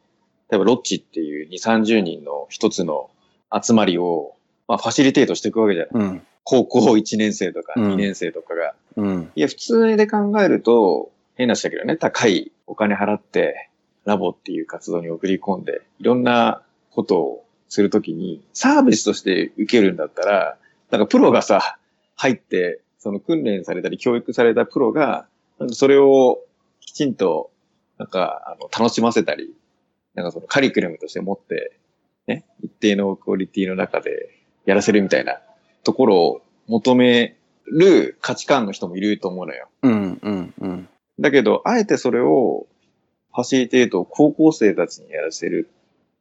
例えばロッチっていう2、30人の一つの集まりを、まあファシリテートしていくわけじゃない。うん。高校1年生とかうん2年生とかが。うん。いや、普通で考えると、変な話だけどね、高いお金払って、ラボっていう活動に送り込んで、いろんなことをするときに、サービスとして受けるんだったら、なんかプロがさ、入って、その訓練されたり教育されたプロが、なんかそれをきちんと、なんか、あの、楽しませたり、なんかそのカリキュラムとして持って、ね、一定のクオリティの中でやらせるみたいなところを求める価値観の人もいると思うのよ。うん。うん。うん。だけど、あえてそれをファシリテートを高校生たちにやらせる。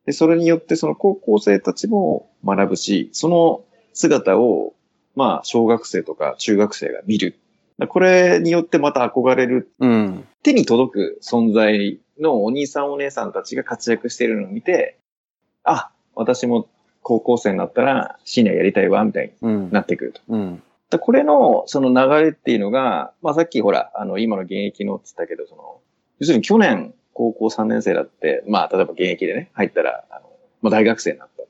で、それによってその高校生たちも学ぶし、その姿を、まあ、小学生とか中学生が見る。これによってまた憧れる。うん。手に届く存在のお兄さんお姉さんたちが活躍しているのを見て、あ、私も高校生になったらシニアやりたいわ、みたいにうん。なってくると。うん。だこれの、その流れっていうのが、まあさっきほら、あの、今の現役のって言ったけど、その、要するに去年、高校3年生だって、まあ例えば現役でね、入ったら、あの、まあ大学生になった。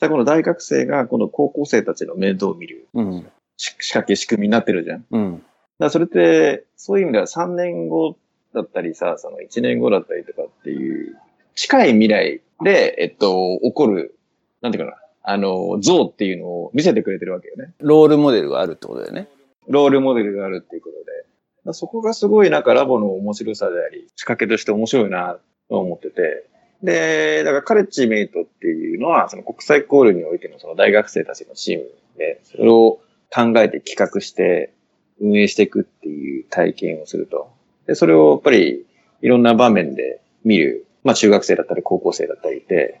さあこの大学生が、この高校生たちの面倒を見るうん。し仕掛け、仕組みになってるじゃん。うん。らそれって、そういう意味では3年後だったりさ、その1年後だったりとかっていう、近い未来で、えっと、起こる、なんていうかな、あの、像っていうのを見せてくれてるわけよね。ロールモデルがあるってことだよね。ロールモデルがあるっていうことで。そこがすごいなんかラボの面白さであり、仕掛けとして面白いなと思ってて。で、だからカレッジメイトっていうのは、その国際交流においてのその大学生たちのチームで、それを考えて企画して運営していくっていう体験をすると。で、それをやっぱりいろんな場面で見る、まあ中学生だったり高校生だったりいて、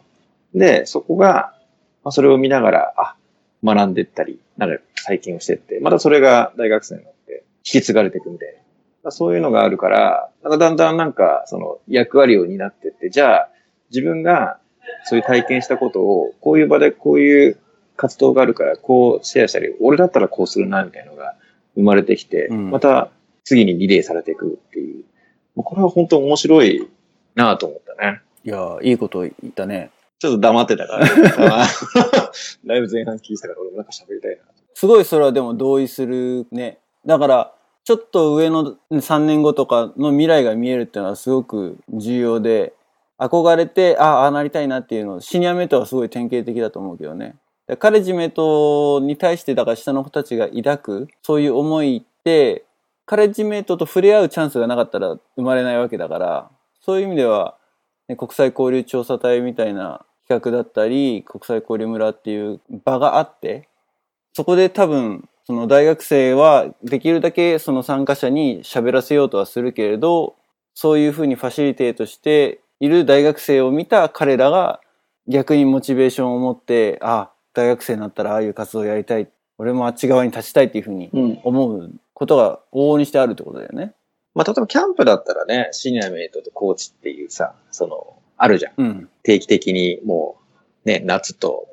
で、そこが、まあそれを見ながら、あ、学んでったり、なんか体験をしてって、またそれが大学生になって引き継がれていくんで、まあそういうのがあるから、なんかだんだんなんかその役割を担ってって、じゃあ自分がそういう体験したことを、こういう場でこういう活動があるからこうシェアしたり、俺だったらこうするな、みたいなのが生まれてきて、うんまた次にリレーされていくっていう。これは本当面白いなと思ったね。いやー、いいこと言ったね。ちょっと黙ってたから、あだいぶ前半聞いてたから俺もなんか喋りたいな。すごいそれはでも同意するね。だから、ちょっと上の3年後とかの未来が見えるっていうのはすごく重要で、憧れて、ああ、ああなりたいなっていうのを、シニアメイトはすごい典型的だと思うけどね。でカレッジメイトに対して、だから下の子たちが抱く、そういう思いって、カレッジメイトと触れ合うチャンスがなかったら生まれないわけだから、そういう意味では、ね、国際交流調査隊みたいな企画だったり、国際交流村っていう場があって、そこで多分、その大学生はできるだけその参加者に喋らせようとはするけれど、そういうふうにファシリテートしている大学生を見た彼らが逆にモチベーションを持って、あ、大学生になったらああいう活動をやりたい。俺もあっち側に立ちたいっていうふうにうん。思うことが往々にしてあるってことだよね。まあ、例えばキャンプだったらね、シニアメイトとコーチっていうさ、その、あるじゃん。うん。定期的にもう、ね、夏と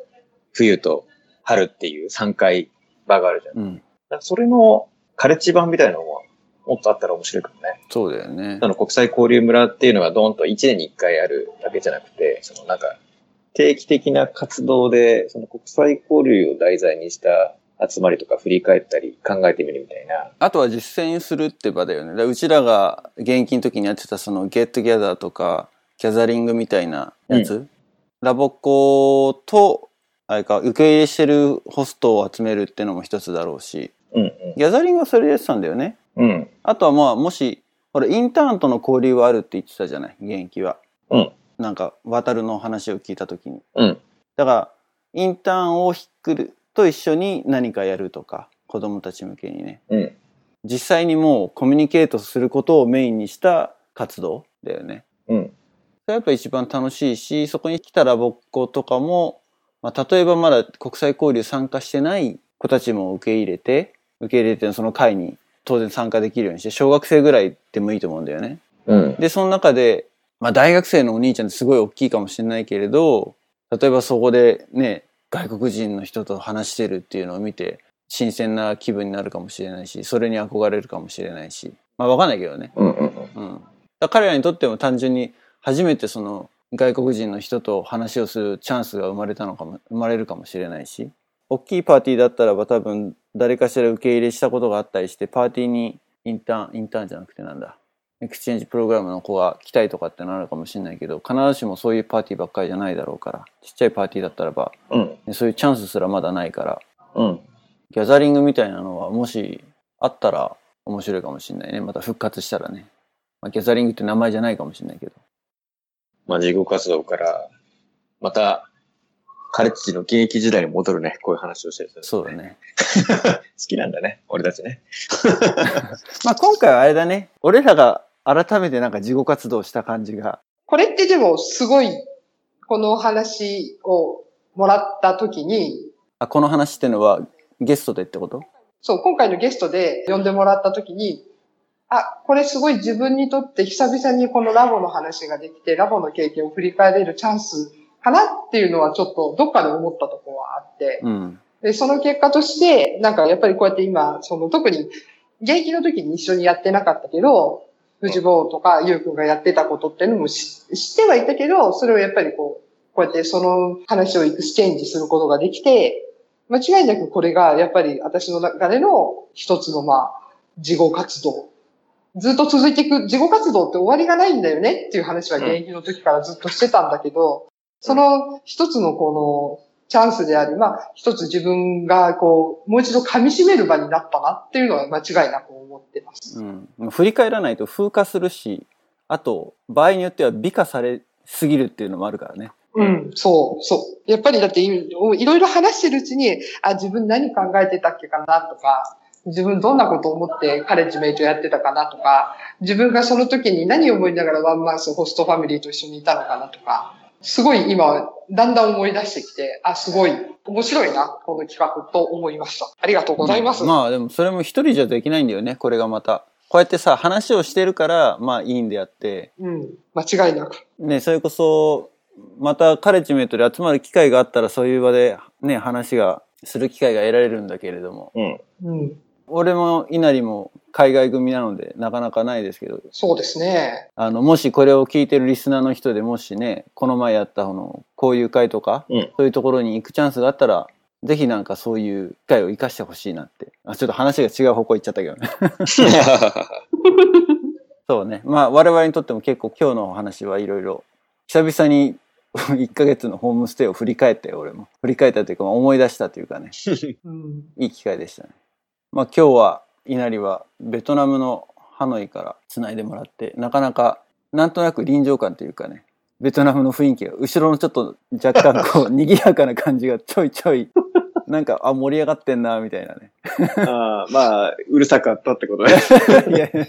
冬と春っていう3回場があるじゃん。だかうん。らそれのカレッジ版みたいなのももっとあったら面白いかもね。そうだよねそ。の国際交流村っていうのがドーンと1年に1回あるだけじゃなくて、そのなんか、定期的な活動で、その国際交流を題材にした集まりとか振り返ったり考えてみるみたいな。あとは実践するって場だよね。らうちらが現役の時にやってたそのゲットギャザーとか、ギャザリングみたいなやつ？ラボコと、あれか、受け入れしてるホストを集めるっていうのも一つだろうし、うんうん。ギャザリングはそれでやってたんだよね。うん。あとはまあ、もし、ほら、インターンとの交流はあるって言ってたじゃない、現役は。うん。なんか、渡るの話を聞いた時に。うん。だから、インターンをひっくると一緒に何かやるとか、子供たち向けにね。うん。実際にもうコミュニケートすることをメインにした活動だよね。うん。それやっぱ一番楽しいし、そこに来たラボっ子とかも、まあ、例えばまだ国際交流参加してない子たちも受け入れて、受け入れてその会に当然参加できるようにして、小学生ぐらいでもいいと思うんだよね。うん。で、その中で、まあ大学生のお兄ちゃんってすごい大きいかもしれないけれど、例えばそこでね、外国人の人と話してるっていうのを見て、新鮮な気分になるかもしれないし、それに憧れるかもしれないし、まあわかんないけどね。うん。うん。うん。彼らにとっても単純に初めてその外国人の人と話をするチャンスが生まれたのかも、生まれるかもしれないし、大きいパーティーだったらば多分誰かしら受け入れしたことがあったりして、パーティーにインターン、インターンじゃなくてなんだ、エクスチェンジプログラムの子が来たいとかってのあるかもしれないけど、必ずしもそういうパーティーばっかりじゃないだろうから、ちっちゃいパーティーだったらば、うん。ねそういうチャンスすらまだないから、うん。ギャザリングみたいなのはもしあったら面白いかもしれないね。また復活したらね。まあ、ギャザリングって名前じゃないかもしれないけど。まあ、事後活動から、また、カレッジの現役時代に戻るね、こういう話をしてる。そうだね。*laughs* 好きなんだね、俺たちね。*laughs* まあ今回はあれだね。俺らが改めてなんか事後活動した感じが。これってでもすごい、この話をもらった時に、あ、この話ってのはゲストでってこと？そう、今回のゲストで呼んでもらった時に、あ、これすごい自分にとって久々にこのラボの話ができて、ラボの経験を振り返れるチャンスかなっていうのはちょっとどっかで思ったところはあって、うん。で、その結果として、なんかやっぱりこうやって今、その特に現役の時に一緒にやってなかったけど、藤坊とかゆうくんがやってたことっていうのもし知ってはいたけど、それをやっぱりこう、こうやってその話を exchange することができて、間違いなくこれがやっぱり私の中での一つのまあ、事後活動。ずっと続いていく、事後活動って終わりがないんだよねっていう話は現役の時からずっとしてたんだけど、その一つのこのチャンスであり、まあ一つ自分がこう、もう一度噛み締める場になったなっていうのは間違いなく思ってます。うん。振り返らないと風化するし、あと、場合によっては美化されすぎるっていうのもあるからね。うん、そう、そう。やっぱりだっていいろいろ話してるうちに、あ、自分何考えてたっけかなとか、自分どんなことを思ってカレッジメイトやってたかなとか、自分がその時に何を思いながらワンマンスホストファミリーと一緒にいたのかなとか、すごい今、だんだん思い出してきて、あ、すごい面白いな、この企画と思いました。ありがとうございます。まあでもそれも一人じゃできないんだよね、これがまた。こうやってさ、話をしてるから、まあいいんであって、うん、間違いなく。ね、それこそ、またカレッジメイトで集まる機会があったらそういう場でね、話が、する機会が得られるんだけれども。うん。うん、俺も稲荷も海外組なのでなかなかないですけど、そうですね。あの、もしこれを聞いてるリスナーの人でもしね、この前やったこの、交流会とか、うんそういうところに行くチャンスがあったら、ぜひなんかそういう機会を活かしてほしいなって。あ、ちょっと話が違う方向行っちゃったけどね。*laughs* そうね。まあ我々にとっても結構今日のお話はいろいろ、久々に *laughs* 1ヶ月のホームステイを振り返って俺も。振り返ったというか、まあ思い出したというかね。うん、いい機会でしたね。まあ今日は、稲荷はベトナムのハノイから繋いでもらって、なかなか、なんとなく臨場感というかね、ベトナムの雰囲気が、後ろのちょっと若干こう、賑やかな感じがちょいちょい、*laughs* なんか、あ、盛り上がってんな、みたいなね。あーまあ、うるさかったってことね。*laughs* いやいや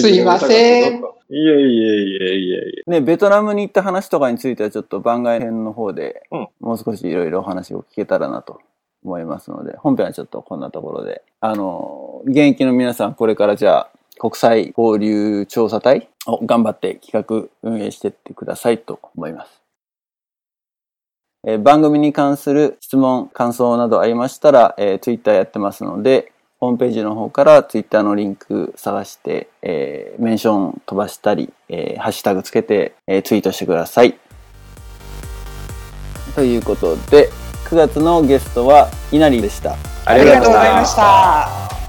すいません。いやいやいやいやいやいね、ベトナムに行った話とかについてはちょっと番外編の方でうん、もう少しいろいろお話を聞けたらなと思いますので、本編はちょっとこんなところで、あの、現役の皆さんこれからじゃあ、国際交流調査隊を頑張って企画運営していってくださいと思います。えー番組に関する質問、感想などありましたら、えー Twitter やってますので、ホームページの方から Twitter のリンク探して、えーメンション飛ばしたり、えーハッシュタグつけて、えーツイートしてください。ということで、9月のゲストは稲荷でした。あありがとうございました。